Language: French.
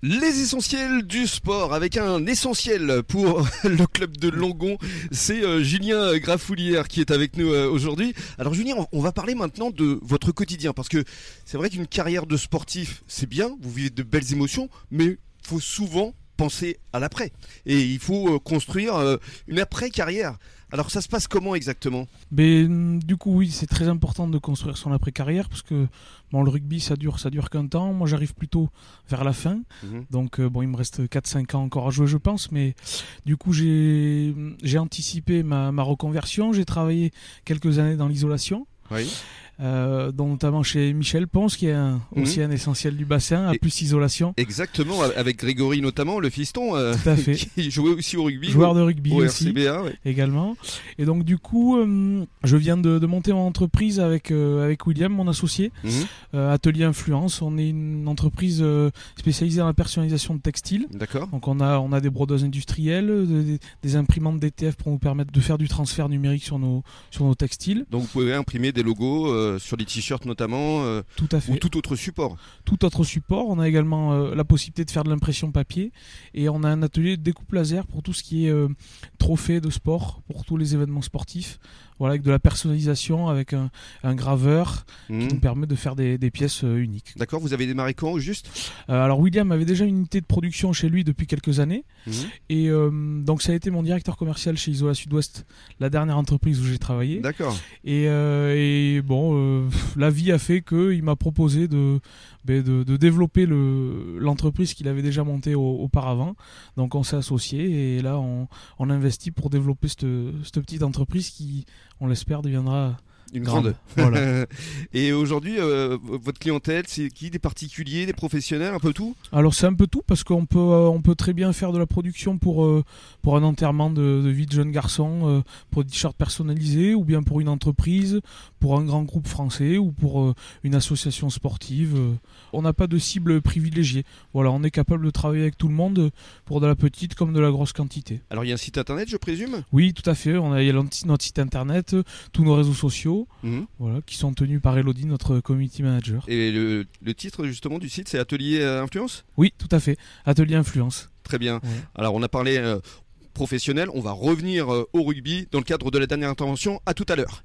Les essentiels du sport avec un essentiel pour le club de Longon, c'est euh, Julien Grafoulière qui est avec nous euh, aujourd'hui. Alors Julien, on va parler maintenant de votre quotidien parce que c'est vrai qu'une carrière de sportif, c'est bien, vous vivez de belles émotions, mais faut souvent penser à l'après et il faut euh, construire une après-carrière. Alors ça se passe comment exactement? Mais, mm, Du coup oui, c'est très important de construire son après-carrière parce que bon, le rugby ça dure ça dure qu'un temps. Moi j'arrive plutôt vers la fin. Mhm. Donc euh, bon, il me reste 4-5 ans encore à jouer je pense. Mais du coup j'ai anticipé ma, ma reconversion. J'ai travaillé quelques années dans l'isolation. Oui. Euh, dont notamment chez Michel Ponce, qui est aussi mhm. un essentiel du bassin, à plus isolation. Exactement, avec Grégory notamment, le fiston, euh, Tout à fait. qui jouait aussi au rugby. Joueur de rugby aussi, également. Et donc du coup, euh, je viens de, monter mon entreprise avec, avec William, mon associé, mhm. Atelier Influence. On est une entreprise spécialisée dans la personnalisation de textiles. D'accord. Donc on a, on a des brodeuses industrielles, des, des imprimantes DTF pour nous permettre de faire du transfert numérique sur nos, sur nos textiles. Donc vous pouvez imprimer des logos euh, sur les t-shirts notamment euh, tout à fait. ou tout autre support Tout autre support. On a également euh, la possibilité de faire de l'impression papier et on a un atelier de découpe laser pour tout ce qui est trophée de sport, pour tous les événements sportifs voilà, avec de la personnalisation, avec un, graveur qui mmh. nous permet de faire des, pièces euh, uniques. D'accord, vous avez démarré quand au juste? Alors William avait déjà une unité de production chez lui depuis quelques années. Mmh. Et donc ça a été mon directeur commercial chez Isola Sud-Ouest, la dernière entreprise où j'ai travaillé. D'accord. Et, bon, la vie a fait qu'il m'a proposé de, ben, développer l'entreprise qu'il avait déjà montée auparavant. Donc on s'est associé et là on, investit pour développer cette petite entreprise qui on l'espère, deviendra une grande. Voilà. et aujourd'hui, euh, votre clientèle, c'est qui? Des particuliers, des professionnels, un peu tout? Alors c'est un peu tout parce qu'on peut, euh, on peut très bien faire de la production pour, euh, pour un enterrement de, vie de jeune garçon, pour des t-shirts personnalisés, ou bien pour une entreprise, pour un grand groupe français ou pour une association sportive. On n'a pas de cible privilégiée. Voilà, on est capable de travailler avec tout le monde pour de la petite comme de la grosse quantité. Alors il y a un site internet, je présume? Oui, tout à fait. On a, il y a notre site internet, tous nos réseaux sociaux. Mhm. voilà, qui sont tenus par Elodie, notre community manager. Et le, titre justement du site, c'est Atelier Influence? Oui, tout à fait, Atelier Influence. Très bien. Alors on a parlé euh, professionnel, on va revenir euh, au rugby dans le cadre de la dernière intervention. À tout à l'heure.